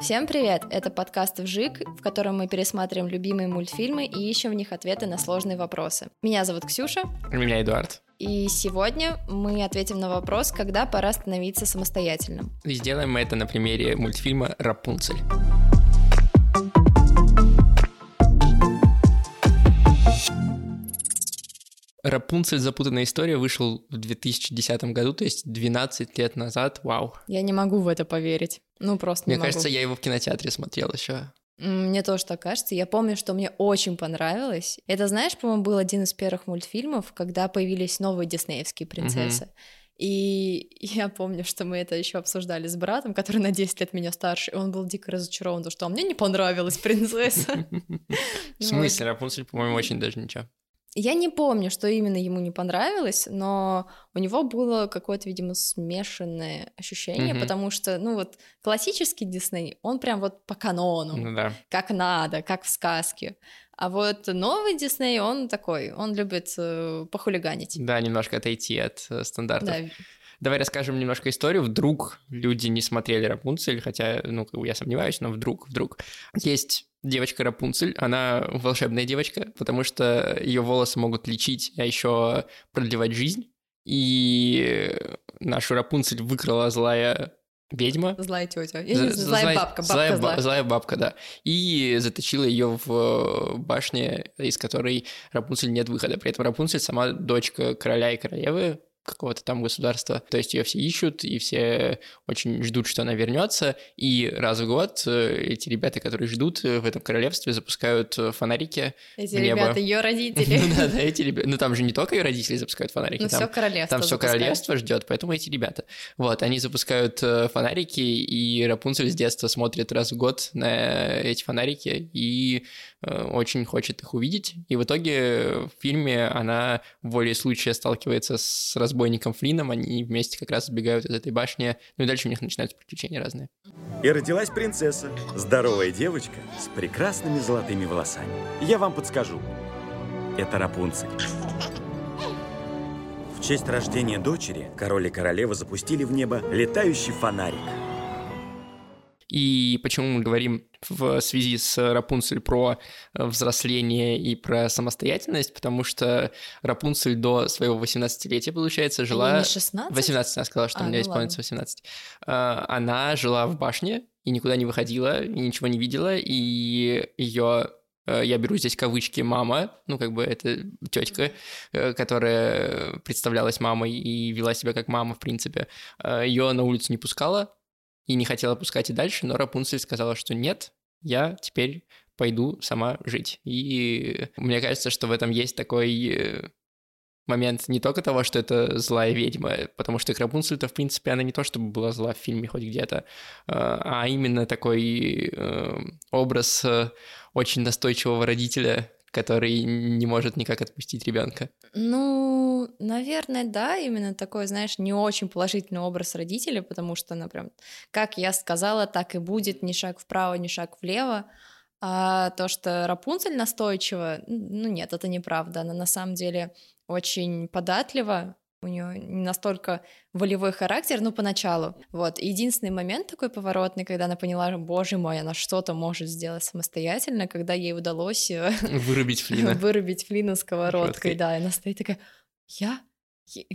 Всем привет! Это подкаст «Вжик», в котором мы пересматриваем любимые мультфильмы и ищем в них ответы на сложные вопросы. Меня зовут Ксюша. Меня Эдуард. И сегодня мы ответим на вопрос, когда пора становиться самостоятельным. И сделаем мы это на примере мультфильма «Рапунцель». Рапунцель. Запутанная история вышел в 2010 году, то есть 12 лет назад. Вау. Я не могу в это поверить. Ну, просто Мне не могу. кажется, я его в кинотеатре смотрел еще. Мне тоже так кажется. Я помню, что мне очень понравилось. Это, знаешь, по-моему, был один из первых мультфильмов, когда появились новые диснеевские принцессы. И я помню, что мы это еще обсуждали с братом, который на 10 лет меня старше, и он был дико разочарован, потому что «А мне не понравилась принцесса. В смысле, Рапунцель, по-моему, очень даже ничего. Я не помню, что именно ему не понравилось, но у него было какое-то, видимо, смешанное ощущение, Мгм. потому что, ну вот, классический Дисней, он прям вот по канону, Ну да. как надо, как в сказке. А вот новый Дисней, он такой, он любит э, похулиганить. Да, немножко отойти от э, стандартов. Да, Давай расскажем немножко историю. Вдруг люди не смотрели Рапунцель, хотя, ну, я сомневаюсь, но вдруг, вдруг. Есть девочка Рапунцель, она волшебная девочка, потому что ее волосы могут лечить, а еще продлевать жизнь. И нашу Рапунцель выкрала злая ведьма. злая тетя. Я За- не знаю, злая, злая- бабка, бабка злая, злая. злая бабка, да. И заточила ее в башне, из которой Рапунцель нет выхода. При этом Рапунцель сама дочка короля и королевы какого-то там государства. То есть ее все ищут, и все очень ждут, что она вернется. И раз в год э, эти ребята, которые ждут э, в этом королевстве, запускают э, фонарики. Эти в небо. ребята, ее родители. Ну да, да, эти ребята. Ну там же не только ее родители запускают фонарики, Ну, там все королевство. там все королевство ждет, поэтому эти ребята. Вот, они запускают фонарики, и Рапунцель с детства смотрит раз в год на эти фонарики и очень хочет их увидеть. И в итоге в фильме она волей случая сталкивается с разбойником Флином, они вместе как раз сбегают из этой башни, ну и дальше у них начинаются приключения разные. И родилась принцесса, здоровая девочка с прекрасными золотыми волосами. Я вам подскажу. Это Рапунцель. В честь рождения дочери король и королева запустили в небо летающий фонарик. И почему мы говорим в связи с Рапунцель про э, взросление и про самостоятельность, потому что Рапунцель до своего 18-летия, получается, жила... не 16? 18, она сказала, что А, у меня ну исполнится 18. А, Она жила в башне и никуда не выходила, и ничего не видела, и ее я беру здесь кавычки мама, ну как бы это тетка, э, которая представлялась мамой и вела себя как мама в принципе, ее на улицу не пускала и не хотела пускать и дальше, но Рапунцель сказала, что нет, я теперь пойду сама жить. И мне кажется, что в этом есть такой э, момент не только того, что это злая ведьма, потому что Рапунцель-то, в принципе, она не то чтобы была зла в фильме хоть где-то, а именно такой э, образ э, очень настойчивого родителя, который не может никак отпустить ребенка. Ну, наверное, да, именно такой, знаешь, не очень положительный образ родителя, потому что она прям, как я сказала, так и будет, ни шаг вправо, ни шаг влево. А то, что Рапунцель настойчива, ну нет, это неправда. Она на самом деле очень податлива, у нее не настолько волевой характер, ну, поначалу. Вот. И единственный момент такой поворотный, когда она поняла, боже мой, она что-то может сделать самостоятельно, когда ей удалось э, Вырубить Флина. вырубить Флина сковородкой, да, и она стоит такая, я?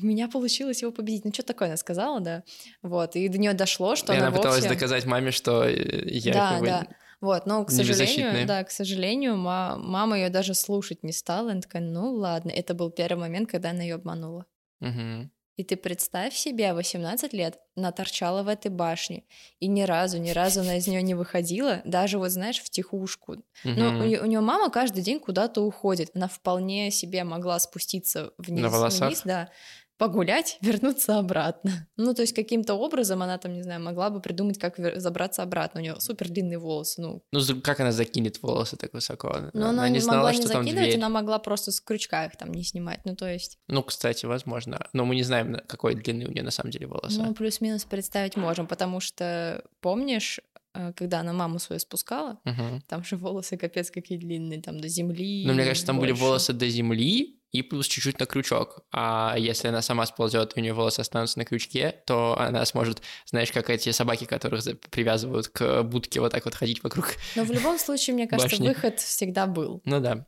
У меня получилось его победить. Ну, что такое она сказала, да. Вот, и до нее дошло, что И она, она пыталась вовсе... доказать маме, что э, я Да, как бы да. Вот, но, к сожалению, да, к сожалению, ма- мама ее даже слушать не стала. Она такая, ну ладно, это был первый момент, когда она ее обманула. Мгм. И ты представь себе, 18 лет, она торчала в этой башне, и ни разу, ни разу она из нее не выходила, даже вот, знаешь, в тихушку. Ну, Мгм. у, нее мама каждый день куда-то уходит. Она вполне себе могла спуститься вниз, На волосах? вниз, да, погулять, вернуться обратно. Ну, то есть каким-то образом она там, не знаю, могла бы придумать, как забраться обратно. У нее супер длинные волосы, ну. Ну, как она закинет волосы так высоко? Но она, не знала, могла не что там закидывать, дверь. она могла просто с крючка их там не снимать. Ну, то есть, Ну, кстати, возможно. Но мы не знаем, на- какой длины у нее на самом деле волосы. ну, плюс-минус представить можем, потому что, помнишь, э, когда она маму свою спускала, Мгм. там же волосы капец какие длинные, там до земли. Но мне кажется, там были больше. волосы до земли, и плюс чуть-чуть на крючок. А если она сама сползет, и у нее волосы останутся на крючке, то она сможет, знаешь, как эти собаки, которых привязывают к будке, вот так вот ходить вокруг. Но в любом случае, мне кажется, Башни. выход всегда был. Ну да.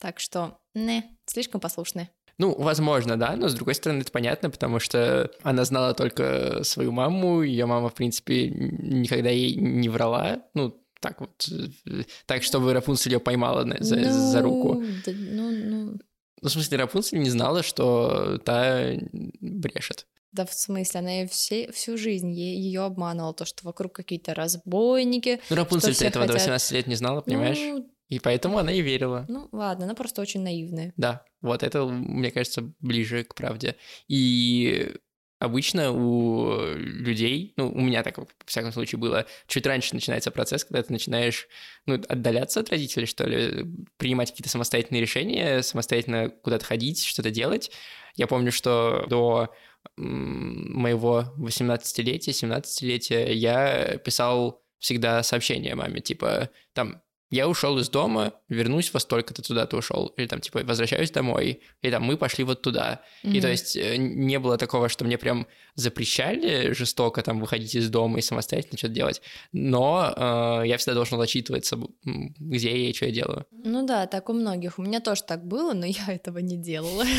Так что, не, слишком послушные. Ну, возможно, да, но с другой стороны, это понятно, потому что она знала только свою маму, ее мама, в принципе, никогда ей не врала, ну, так вот, э, так, чтобы Рапунцель ее поймала за, за руку. Ну, да, ну, ну, Ну, в смысле, Рапунцель не знала, что та брешет. да в смысле, она все, всю жизнь ее обманывала, то, что вокруг какие-то разбойники. Ну, Рапунцель-то все этого до хотят. 18 лет не знала, понимаешь? Ну, И поэтому она и верила. ну, ладно, она просто очень наивная. Да, вот это, мне кажется, ближе к правде. И обычно у людей, ну, у меня так, во всяком случае, было, чуть раньше начинается процесс, когда ты начинаешь, ну, отдаляться от родителей, что ли, принимать какие-то самостоятельные решения, самостоятельно куда-то ходить, что-то делать. Я помню, что до моего 18-летия, 17-летия я писал всегда сообщения маме, типа, там, я ушел из дома, вернусь во столько-то туда-то ушел, или там, типа, возвращаюсь домой, или там, мы пошли вот туда. И Мгм. то есть э, не было такого, что мне прям запрещали жестоко там выходить из дома и самостоятельно что-то делать, но э, я всегда должен отчитываться, где я и что я делаю. Ну да, так у многих. У меня тоже так было, но я этого не делала.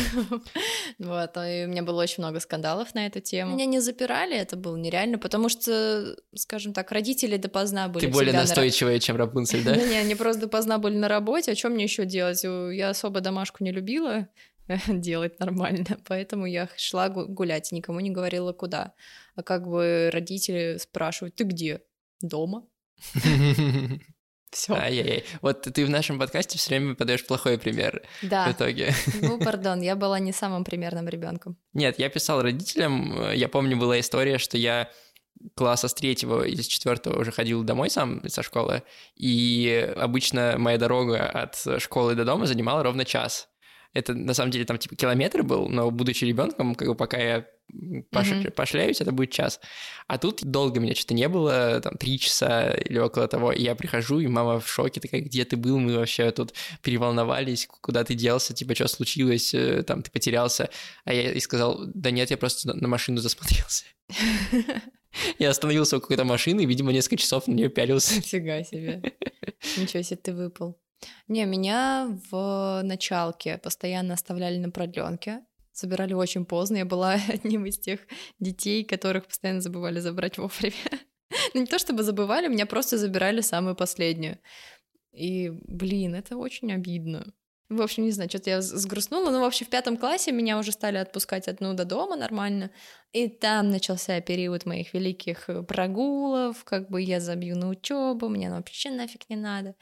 Вот, и у меня было очень много скандалов на эту тему. Меня не запирали, это было нереально, потому что, скажем так, родители допоздна были Ты более настойчивая, чем Рапунцель, да? Не, они просто допоздна были на работе, а что мне еще делать? Я особо домашку не любила делать нормально, поэтому я шла гу- гулять, никому не говорила куда. А как бы родители спрашивают, ты где? Дома? Все. Ай-яй-яй. Вот ты в нашем подкасте все время подаешь плохой пример в Да, итоге. ну, пардон, я была не самым примерным ребенком. Нет, я писал родителям. Я помню, была история, что я класса с третьего или с четвертого уже ходил домой сам со школы, и обычно моя дорога от школы до дома занимала ровно час. Это на самом деле там типа километр был, но будучи ребенком, как бы пока я пош... Мгм. пошляюсь, это будет час. А тут долго меня что-то не было, там три часа или около того, и я прихожу, и мама в шоке, такая, где ты был, мы вообще тут переволновались, куда ты делся, типа, что случилось, э, там, ты потерялся. А я и сказал, да нет, я просто на- на машину засмотрелся. Я остановился у какой-то машины, и, видимо, несколько часов на нее пялился. Нифига себе. Ничего себе, ты выпал. Не, меня в началке постоянно оставляли на продленке. Забирали очень поздно. Я была одним из тех детей, которых постоянно забывали забрать вовремя. Ну, не то чтобы забывали, меня просто забирали самую последнюю. И, блин, это очень обидно. В общем, не знаю, что-то я сгрустнула. Но, в общем, в пятом классе меня уже стали отпускать одну до дома нормально. И там начался период моих великих э, прогулов, как бы я забью на учебу, мне вообще нафиг не надо.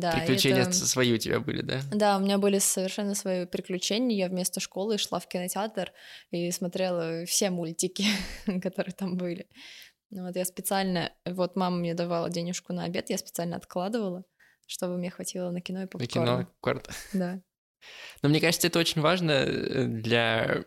Да, Приключения это- свои у тебя были, да? Да, у меня были совершенно свои приключения. Я вместо школы шла в кинотеатр и смотрела все мультики, которые там были. Ну Вот я специально, вот мама мне давала денежку на обед, я специально откладывала, чтобы мне хватило на кино и На попкорн. кино, кварт. Да. Но мне кажется, это очень важно э, для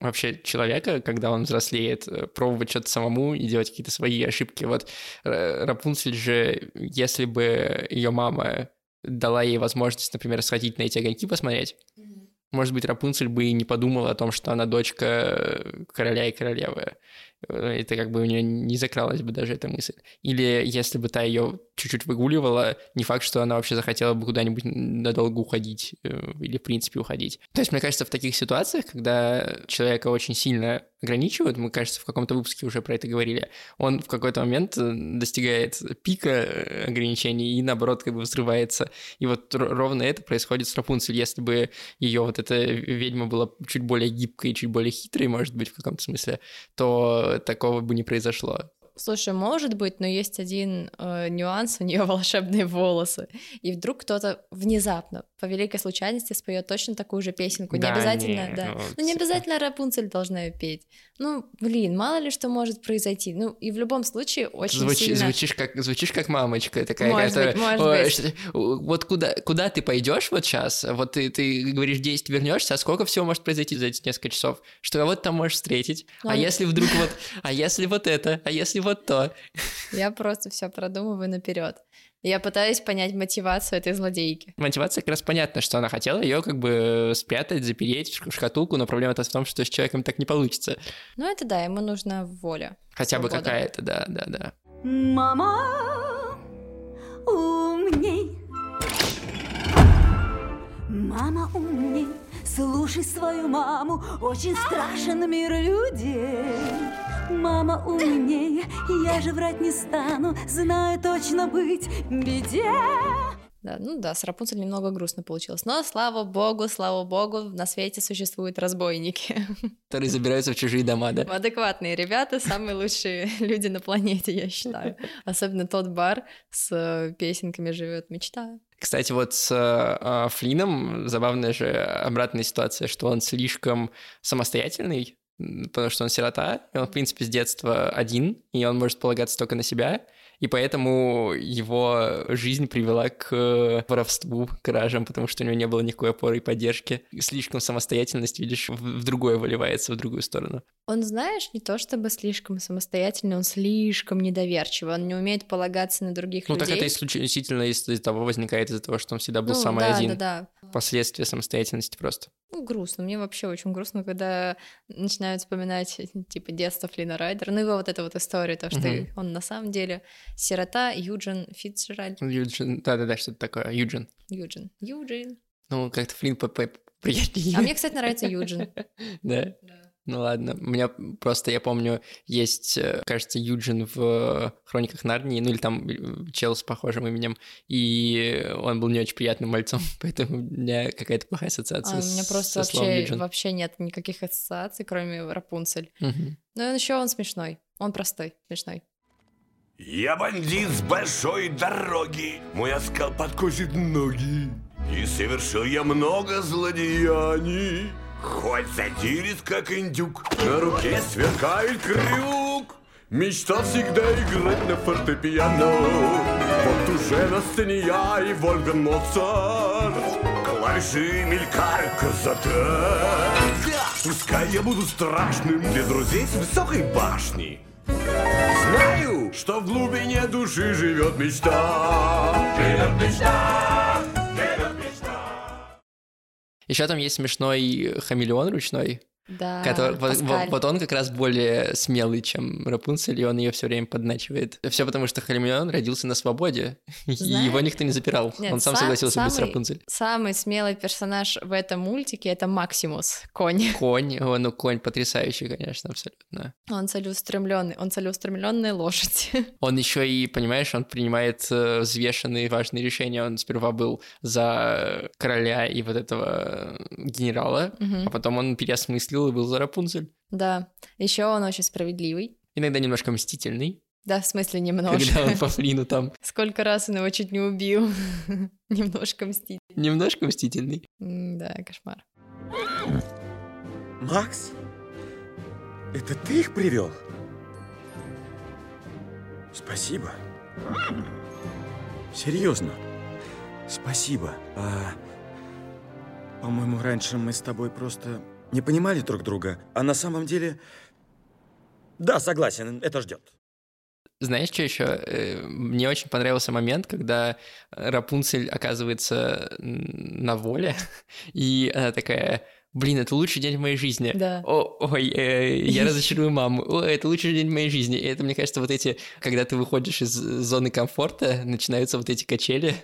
вообще человека, когда он взрослеет, э, пробовать что-то самому и делать какие-то свои ошибки. Вот э, Рапунцель же, если бы ее мама дала ей возможность, например, сходить на эти огоньки посмотреть, может быть, Рапунцель бы и не подумала о том, что она дочка короля и королевы. Э, Это как бы у нее не закралась бы даже эта мысль. Или если бы та ее чуть-чуть выгуливала, не факт, что она вообще захотела бы куда-нибудь надолго уходить э, или, в принципе, уходить. То есть, мне кажется, в таких ситуациях, когда человека очень сильно ограничивают, мы, кажется, в каком-то выпуске уже про это говорили, он в какой-то момент э, достигает пика ограничений и, наоборот, как бы взрывается. И вот ровно это происходит с Рапунцель. Если бы ее вот эта ведьма была чуть более гибкой, чуть более хитрой, может быть, в каком-то смысле, то такого бы не произошло. Слушай, может быть, но есть один э, нюанс, у нее волшебные волосы. И вдруг кто-то внезапно, по великой случайности, споет точно такую же песенку. Не Да, обязательно, не, да. ну, Ну, не типа. обязательно Рапунцель должна ее петь. Ну, блин, мало ли что может произойти. Ну, и в любом случае очень Звучи- сильно... звучишь, как, звучишь как мамочка такая, Может которая, быть, может «Ой, быть. вот куда, куда ты пойдешь вот сейчас, вот ты, ты говоришь 10 вернешься, а сколько всего может произойти за эти несколько часов, что ты там можешь встретить, Ну, а они- если вдруг вот, а если вот это, а если вот вот то. Я просто все продумываю наперед. Я пытаюсь понять мотивацию этой злодейки. Мотивация как раз понятна, что она хотела ее как бы спрятать, запереть в шкатулку, но проблема-то в том, что с человеком так не получится. Ну это да, ему нужна воля. Хотя бы свобода. какая-то, да, да, да. Мама, умней. Мама умней, слушай свою маму, очень страшен мир людей. Мама умней, я же врать не стану, знаю точно быть беде. Да, ну да, с Рапунцель немного грустно получилось. Но слава богу, слава богу, на свете существуют разбойники. Которые забираются в чужие дома, да. Адекватные ребята, самые лучшие люди на планете, я считаю. Особенно тот бар с э, песенками живет мечта. Кстати, вот с э, Флином забавная же обратная ситуация, что он слишком самостоятельный, потому что он сирота, и он, в принципе, с детства один, и он может полагаться только на себя, и поэтому его жизнь привела к э, воровству, кражам, потому что у него не было никакой опоры и поддержки. Слишком самостоятельность, видишь, в, в другое выливается, в другую сторону. Он, знаешь, не то чтобы слишком самостоятельный, он слишком недоверчивый, он не умеет полагаться на других Ну, людей. так это исключительно из-за того возникает, из-за того, что он всегда был Ну, самый да, один. Да, да, Последствия самостоятельности просто. Ну, грустно. Мне вообще очень грустно, когда начинают вспоминать, типа, детство Флина Райдера. Ну, его вот эта вот история, то, что Мгм. он на самом деле сирота Юджин Фицджеральд. Юджин, да-да-да, что-то такое, Юджин. Юджин. Юджин. Ну, как-то по- приятнее. А мне, кстати, нравится Юджин. Да? Ну ладно, у меня просто, я помню, есть, э, кажется, Юджин в «Хрониках Нарнии», ну или там э, чел с похожим именем, и он был не очень приятным мальцом, поэтому у меня какая-то плохая ассоциация А у меня с- просто вообще, Юджин. вообще нет никаких ассоциаций, кроме Рапунцель. Мгм. Но еще он смешной. Он простой, смешной. Я бандит с большой дороги, мой оскал подкосит ноги. И совершил я много злодеяний. Хоть задирит, как индюк, на руке сверкает крюк. Мечтал всегда играть на фортепиано. Вот уже на сцене я и Вольган Моцарт. Клавиши мелькают красота. Пускай я буду страшным для друзей с высокой башни. Знаю, что в глубине души живет мечта. Живет мечта. Еще там есть смешной хамелеон ручной, Да, который, вот, вот он как раз более смелый, чем Рапунцель, и он ее все время подначивает. Все потому, что хамелеон родился на свободе, и Знаешь- его никто не запирал. Нет, он сам са- согласился быть с самый- Рапунцель. Самый смелый персонаж в этом мультике — это Максимус, конь. Конь, о, ну конь потрясающий, конечно, абсолютно. Он целеустремленный, он целеустремленная лошадь. Он еще и, понимаешь, он принимает э, взвешенные важные решения. Он сперва был за короля и вот этого э, генерала, Мгм. а потом он переосмыслил и был за Рапунцель. Да, еще он очень справедливый. Иногда немножко мстительный, Да, в смысле немножко. когда он по Флину там Сколько раз он его чуть не убил. Немножко мстит. немножко мстительный. Да, кошмар. Макс, это ты их привел? Спасибо. Серьезно. Спасибо. А, по-моему, раньше мы с тобой просто не понимали друг друга. А на самом деле... Да, согласен, это ждет. Знаешь, что еще? Э, Мне очень понравился момент, когда Рапунцель оказывается на воле, и она такая, блин, это лучший день в моей жизни. Да. О, ой, э, я разочарую маму. О, это лучший день в моей жизни. И это, мне кажется, вот эти, когда ты выходишь из зоны комфорта, начинаются вот эти качели,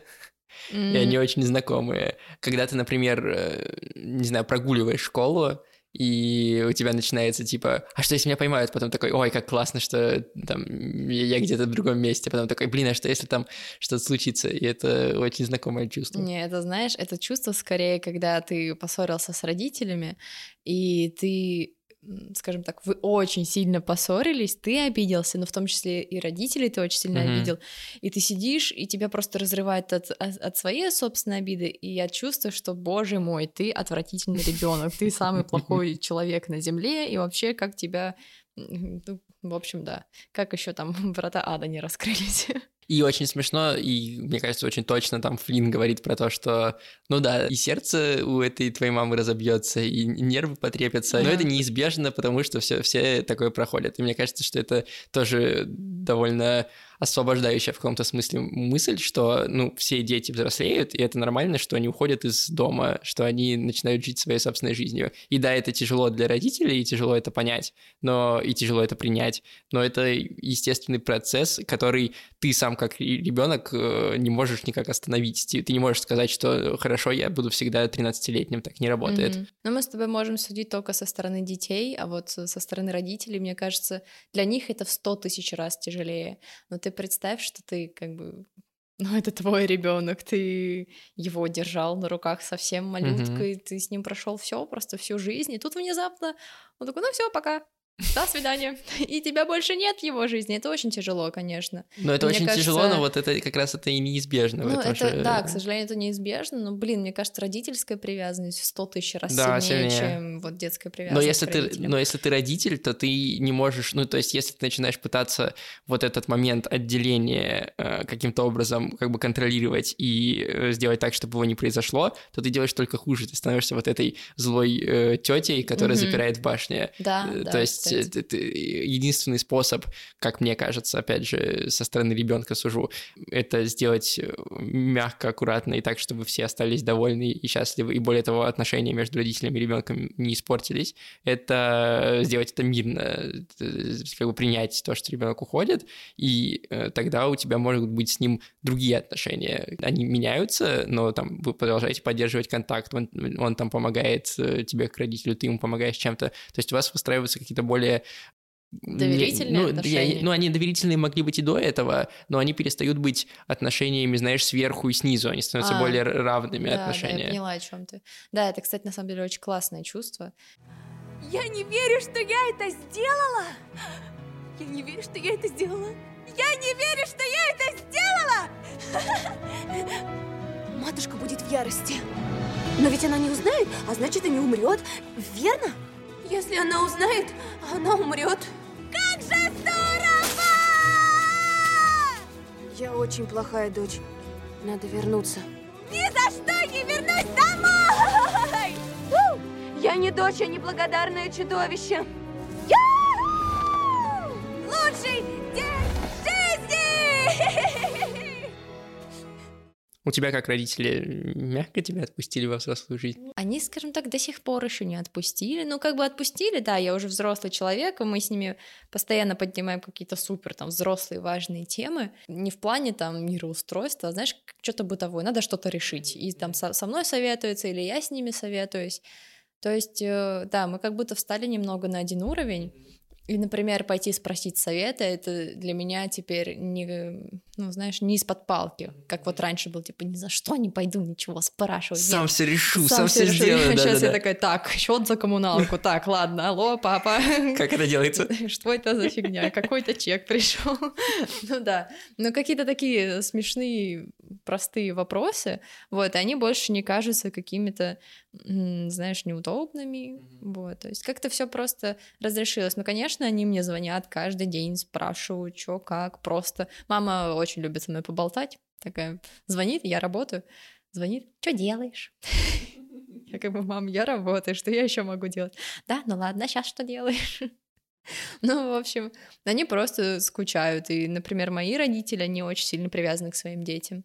и они очень знакомые. Когда ты, например, э, не знаю, прогуливаешь школу, и у тебя начинается типа, а что если меня поймают? Потом такой, ой, как классно, что там я где-то в другом месте. Потом такой, блин, а что если там что-то случится? И это очень знакомое чувство. Не, это знаешь, это чувство скорее, когда ты поссорился с родителями, и ты, скажем так, вы очень сильно поссорились, ты обиделся, но в том числе и родителей ты очень сильно Мгм. обидел, и ты сидишь, и тебя просто разрывает от, от, от своей собственной обиды, и я чувствую, что, боже мой, ты отвратительный ребенок, ты самый плохой человек на земле, и вообще как тебя ну, В общем, да. Как еще там врата ада не раскрылись? И очень смешно, и мне кажется, очень точно там Флинн говорит про то, что, ну да, и сердце у этой твоей мамы разобьется, и нервы потрепятся, но это неизбежно, потому что все, все такое проходят. И мне кажется, что это тоже довольно освобождающая в каком-то смысле мысль, что, ну, все дети взрослеют, и это нормально, что они уходят из дома, что они начинают жить своей собственной жизнью. И да, это тяжело для родителей, и тяжело это понять, но и тяжело это принять, но это естественный процесс, который ты сам как ребенок э, не можешь никак остановить. Ты не можешь сказать, что хорошо, я буду всегда 13-летним, так не работает. Mm-hmm. Но мы с тобой можем судить только со стороны детей, а вот со стороны родителей, мне кажется, для них это в 100 тысяч раз тяжелее. Но ты представь, что ты как бы ну, это твой ребенок, ты его держал на руках совсем малюткой, mm-hmm. ты с ним прошел все, просто всю жизнь, и тут внезапно он такой, ну все, пока, до свидания. И тебя больше нет в его жизни. Это очень тяжело, конечно. Но это мне очень кажется... тяжело, но вот это как раз это и неизбежно. Ну, это, же... да, к сожалению, это неизбежно, но, блин, мне кажется, родительская привязанность в сто тысяч раз да, сильнее, сильнее, чем вот детская привязанность но если ты, Но если ты родитель, то ты не можешь, ну, то есть если ты начинаешь пытаться вот этот момент отделения э, каким-то образом как бы контролировать и э, сделать так, чтобы его не произошло, то ты делаешь только хуже. Ты становишься вот этой злой э, тетей, которая mm-hmm. запирает в башне. Да, э, да. То есть есть это единственный способ, как мне кажется, опять же, со стороны ребенка сужу, это сделать э, мягко, аккуратно и так, чтобы все остались довольны и счастливы, и более того, отношения между родителями и ребенком не испортились. Это сделать это мирно, э, как бы принять то, что ребенок уходит, и э, тогда у тебя могут быть с ним другие отношения. Они меняются, но там вы продолжаете поддерживать контакт, он, он там помогает тебе как родителю, ты ему помогаешь чем-то. То есть у вас выстраиваются какие-то более Доверительные ну, отношения. Я, ну, они доверительные могли быть и до этого, но они перестают быть отношениями, знаешь, сверху и снизу. Они становятся а, более равными да, отношениями. Да, я поняла, о чем ты. Да, это, кстати, на самом деле очень классное чувство. Я не верю, что я это сделала! Я не верю, что я это сделала! Я не верю, что я это сделала! Матушка будет в ярости. Но ведь она не узнает, а значит и не умрет, верно? Если она узнает, она умрет. Как же здорово! Я очень плохая дочь. Надо вернуться. Ни за что не вернусь домой! Я не дочь, а неблагодарное чудовище. У тебя как родители мягко тебя отпустили во взрослую жизнь? Они, скажем так, до сих пор еще не отпустили. Ну, как бы отпустили, да, я уже взрослый человек, и мы с ними постоянно поднимаем какие-то супер там взрослые важные темы. Не в плане там мироустройства, а, знаешь, что-то бытовое, надо что-то решить. И там со, со мной советуются, или я с ними советуюсь. То есть, э, да, мы как будто встали немного на один уровень. И, например, пойти спросить совета, это для меня теперь не, ну, знаешь, не из-под палки, как вот раньше был, типа, ни за что не пойду ничего спрашивать. Сам Нет. все решу, сам, сам все решу. сделаю. Да, Сейчас да, я да. такая, так, счет за коммуналку, так, ладно, алло, папа. Как это делается? Что это за фигня? Какой-то чек пришел. Ну да, но какие-то такие смешные, простые вопросы, вот, и они больше не кажутся какими-то, знаешь, неудобными, вот, то есть как-то все просто разрешилось. Конечно, конечно, они мне звонят каждый день, спрашивают, что, как, просто. Мама очень любит со мной поболтать, такая звонит, я работаю, звонит, что делаешь? Я как бы, мам, я работаю, что я еще могу делать? Да, ну ладно, сейчас что делаешь? Ну, в общем, они просто скучают. И, например, мои родители, они очень сильно привязаны к своим детям.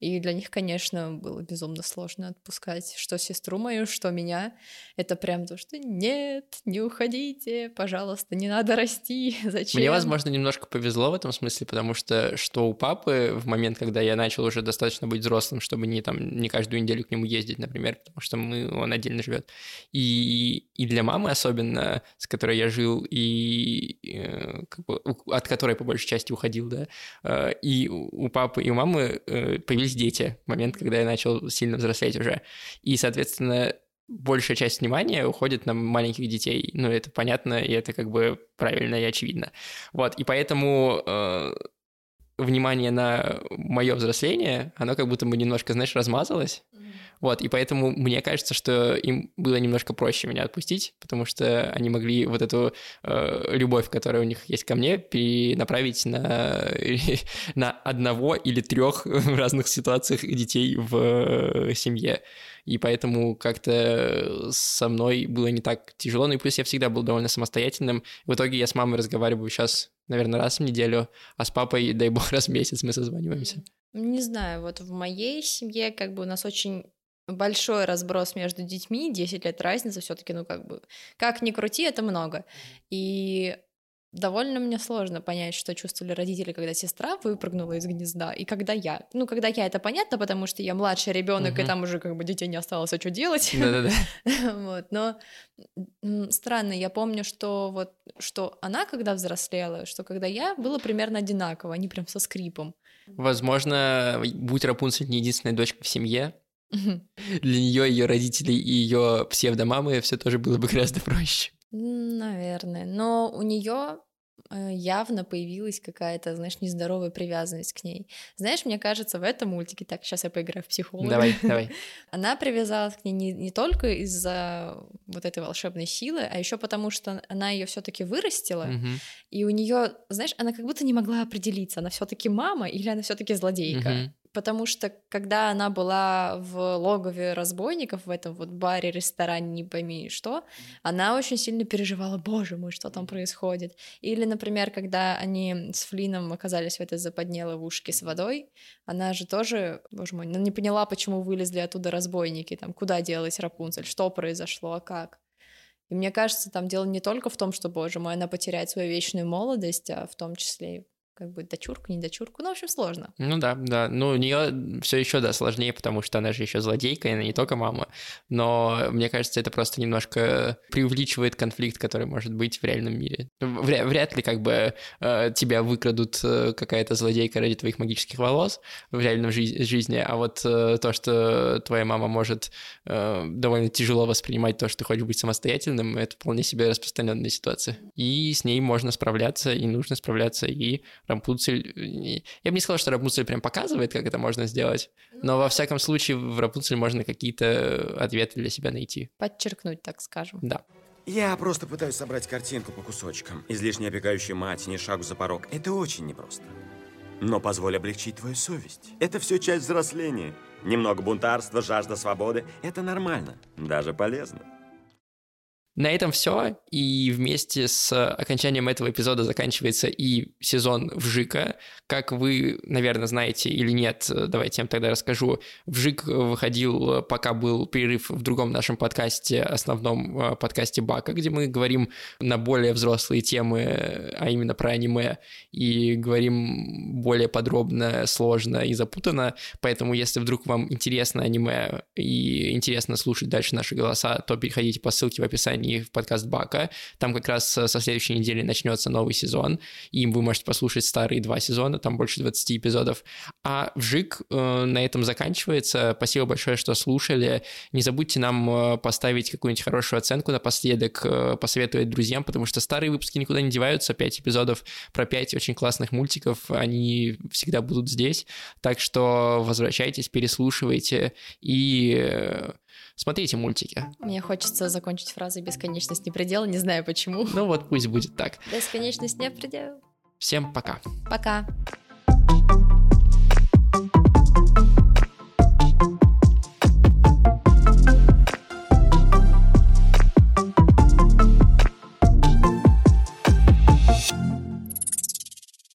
И для них, конечно, было безумно сложно отпускать что сестру мою, что меня. Это прям то, что нет, не уходите, пожалуйста, не надо расти, зачем? Мне, возможно, немножко повезло в этом смысле, потому что что у папы в момент, когда я начал уже достаточно быть взрослым, чтобы не там не каждую неделю к нему ездить, например, потому что мы, он отдельно живет. И, и для мамы особенно, с которой я жил, и э, как бы, от которой по большей части уходил, да, э, и у папы, и у мамы э, появились появились дети, момент, когда я начал сильно взрослеть уже. И, соответственно, большая часть внимания уходит на маленьких детей. Ну, это понятно, и это как бы правильно и очевидно. Вот, и поэтому э, внимание на мое взросление, оно как будто бы немножко, знаешь, размазалось. Вот, и поэтому мне кажется, что им было немножко проще меня отпустить, потому что они могли вот эту э, любовь, которая у них есть ко мне, перенаправить на, на одного или трех в разных ситуациях детей в э, семье. И поэтому как-то со мной было не так тяжело. Ну и плюс я всегда был довольно самостоятельным. В итоге я с мамой разговариваю сейчас, наверное, раз в неделю, а с папой, дай бог, раз в месяц мы созваниваемся. Не знаю, вот в моей семье как бы у нас очень большой разброс между детьми, 10 лет разница все-таки, ну как бы, как ни крути, это много. И довольно мне сложно понять, что чувствовали родители, когда сестра выпрыгнула из гнезда, и когда я. Ну, когда я, это понятно, потому что я младший ребенок, угу. и там уже как бы детей не осталось, а что делать? Да-да-да. вот, но странно, я помню, что вот, что она, когда взрослела, что когда я, было примерно одинаково, они прям со скрипом. Возможно, будь Рапунцель не единственная дочка в семье, для нее, ее родителей и ее псевдомамы все тоже было бы гораздо проще. Наверное. Но у нее э, явно появилась какая-то, знаешь, нездоровая привязанность к ней. Знаешь, мне кажется, в этом мультике, так, сейчас я поиграю в психолога. Давай, давай. Она привязалась к ней не, не только из-за вот этой волшебной силы, а еще потому, что она ее все-таки вырастила, угу. и у нее, знаешь, она как будто не могла определиться, она все-таки мама или она все-таки злодейка. Угу потому что когда она была в логове разбойников, в этом вот баре, ресторане, не пойми что, она очень сильно переживала, боже мой, что там происходит. Или, например, когда они с Флином оказались в этой западне ловушке с водой, она же тоже, боже мой, не поняла, почему вылезли оттуда разбойники, там, куда делась Рапунцель, что произошло, а как. И мне кажется, там дело не только в том, что, боже мой, она потеряет свою вечную молодость, а в том числе как бы дочурку, не дочурку, ну, в общем, сложно. Ну да, да, ну у нее все еще, да, сложнее, потому что она же еще злодейка, и она не только мама, но мне кажется, это просто немножко преувеличивает конфликт, который может быть в реальном мире. Вряд, вряд ли как бы э, тебя выкрадут э, какая-то злодейка ради твоих магических волос в реальном жи- жизни, а вот э, то, что твоя мама может довольно тяжело воспринимать то, что ты хочешь быть самостоятельным, это вполне себе распространенная ситуация. И с ней можно справляться, и нужно справляться, и Рапунцель... Я бы не сказал, что Рапунцель прям показывает, как это можно сделать, но во всяком случае в Рапунцель можно какие-то ответы для себя найти. Подчеркнуть, так скажем. Да. Я просто пытаюсь собрать картинку по кусочкам. Излишне опекающая мать, не шагу за порог. Это очень непросто. Но позволь облегчить твою совесть. Это все часть взросления. Немного бунтарства, жажда свободы – это нормально, даже полезно. На этом все, и вместе с окончанием этого эпизода заканчивается и сезон Вжика. Как вы, наверное, знаете или нет, давайте я вам тогда расскажу. Вжик выходил, пока был перерыв в другом нашем подкасте, основном э, подкасте Бака, где мы говорим на более взрослые темы, а именно про аниме, и говорим более подробно, сложно и запутанно. Поэтому, если вдруг вам интересно аниме и интересно слушать дальше наши голоса, то переходите по ссылке в описании описании в подкаст Бака. Там как раз э, со следующей недели начнется новый сезон, и вы можете послушать старые два сезона, там больше 20 эпизодов. А Вжик э, на этом заканчивается. Спасибо большое, что слушали. Не забудьте нам э, поставить какую-нибудь хорошую оценку напоследок, э, посоветовать друзьям, потому что старые выпуски никуда не деваются. Пять эпизодов про пять очень классных мультиков, они всегда будут здесь. Так что возвращайтесь, переслушивайте и э, Смотрите мультики. Мне хочется закончить фразой «бесконечность не предел», не знаю почему. Ну вот пусть будет так. Бесконечность не предел. Всем пока. Пока.